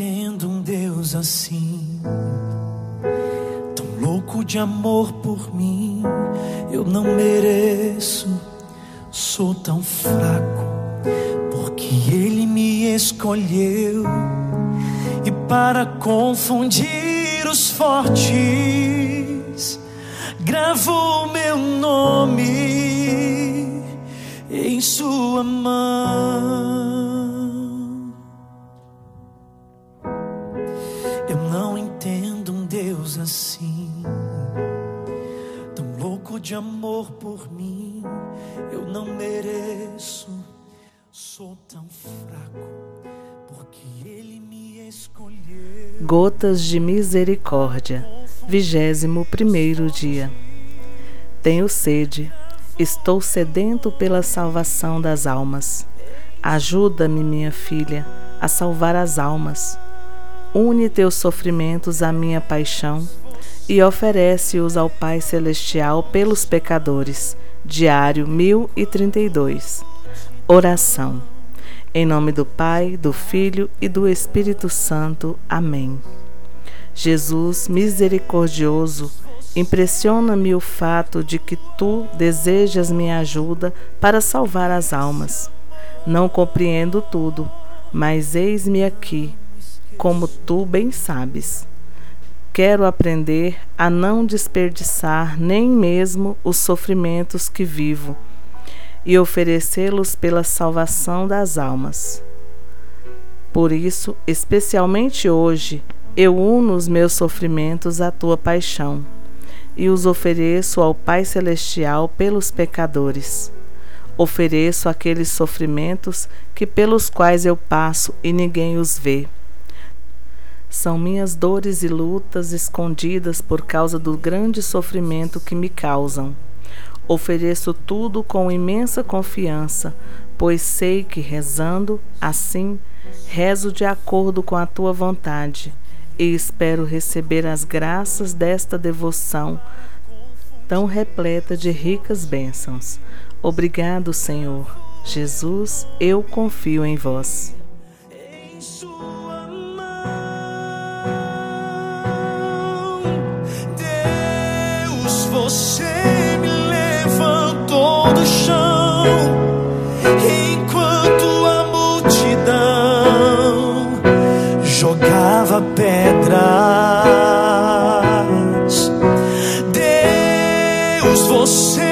entendo um Deus assim, tão louco de amor por mim. Eu não mereço, sou tão fraco, porque Ele me escolheu e para confundir os fortes, gravou meu nome em Sua mão. Assim, tão louco de amor por mim. Eu não mereço, sou tão fraco, porque Ele me escolheu. Gotas de Misericórdia, vigésimo primeiro dia. Tenho sede, estou sedento pela salvação das almas. Ajuda-me, minha filha, a salvar as almas. Une teus sofrimentos à minha paixão e oferece-os ao Pai Celestial pelos pecadores. Diário 1032. Oração. Em nome do Pai, do Filho e do Espírito Santo. Amém. Jesus misericordioso, impressiona-me o fato de que tu desejas minha ajuda para salvar as almas. Não compreendo tudo, mas eis-me aqui como tu bem sabes. Quero aprender a não desperdiçar nem mesmo os sofrimentos que vivo e oferecê-los pela salvação das almas. Por isso, especialmente hoje, eu uno os meus sofrimentos à tua paixão e os ofereço ao Pai Celestial pelos pecadores. Ofereço aqueles sofrimentos que pelos quais eu passo e ninguém os vê são minhas dores e lutas escondidas por causa do grande sofrimento que me causam. Ofereço tudo com imensa confiança, pois sei que rezando assim, rezo de acordo com a tua vontade e espero receber as graças desta devoção tão repleta de ricas bênçãos. Obrigado, Senhor. Jesus, eu confio em vós. Você me levantou do chão enquanto a multidão jogava pedras. Deus, você